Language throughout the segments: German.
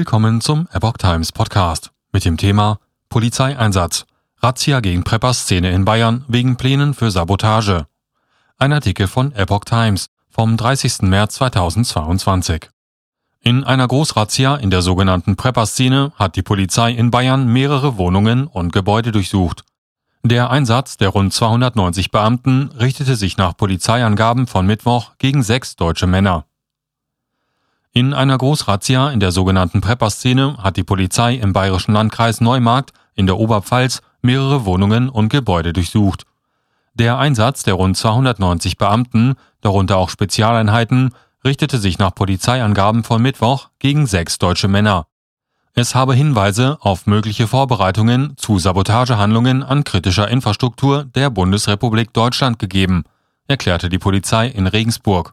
Willkommen zum Epoch Times Podcast mit dem Thema Polizeieinsatz. Razzia gegen Prepper-Szene in Bayern wegen Plänen für Sabotage. Ein Artikel von Epoch Times vom 30. März 2022. In einer Großrazzia in der sogenannten Prepper-Szene hat die Polizei in Bayern mehrere Wohnungen und Gebäude durchsucht. Der Einsatz der rund 290 Beamten richtete sich nach Polizeiangaben von Mittwoch gegen sechs deutsche Männer. In einer Großrazzia in der sogenannten Prepper-Szene hat die Polizei im bayerischen Landkreis Neumarkt in der Oberpfalz mehrere Wohnungen und Gebäude durchsucht. Der Einsatz der rund 290 Beamten, darunter auch Spezialeinheiten, richtete sich nach Polizeiangaben von Mittwoch gegen sechs deutsche Männer. Es habe Hinweise auf mögliche Vorbereitungen zu Sabotagehandlungen an kritischer Infrastruktur der Bundesrepublik Deutschland gegeben, erklärte die Polizei in Regensburg.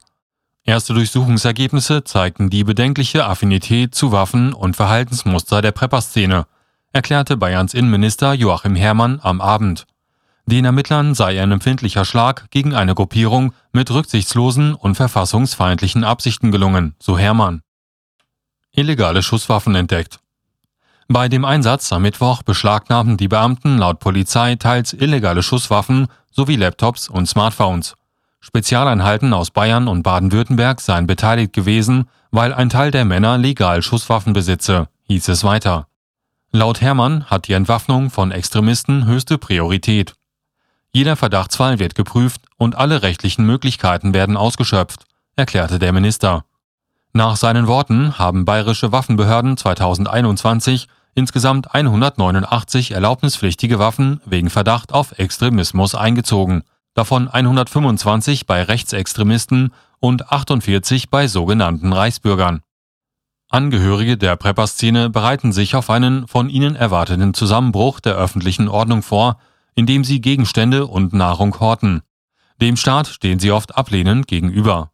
Erste Durchsuchungsergebnisse zeigten die bedenkliche Affinität zu Waffen und Verhaltensmuster der Prepper-Szene, erklärte Bayerns Innenminister Joachim Herrmann am Abend. Den Ermittlern sei ein empfindlicher Schlag gegen eine Gruppierung mit rücksichtslosen und verfassungsfeindlichen Absichten gelungen, so Herrmann. Illegale Schusswaffen entdeckt. Bei dem Einsatz am Mittwoch beschlagnahmten die Beamten laut Polizei teils illegale Schusswaffen sowie Laptops und Smartphones. Spezialeinheiten aus Bayern und Baden-Württemberg seien beteiligt gewesen, weil ein Teil der Männer legal Schusswaffen besitze, hieß es weiter. Laut Hermann hat die Entwaffnung von Extremisten höchste Priorität. Jeder Verdachtsfall wird geprüft und alle rechtlichen Möglichkeiten werden ausgeschöpft, erklärte der Minister. Nach seinen Worten haben bayerische Waffenbehörden 2021 insgesamt 189 erlaubnispflichtige Waffen wegen Verdacht auf Extremismus eingezogen davon 125 bei Rechtsextremisten und 48 bei sogenannten Reichsbürgern. Angehörige der Prepper-Szene bereiten sich auf einen von ihnen erwarteten Zusammenbruch der öffentlichen Ordnung vor, indem sie Gegenstände und Nahrung horten. Dem Staat stehen sie oft ablehnend gegenüber.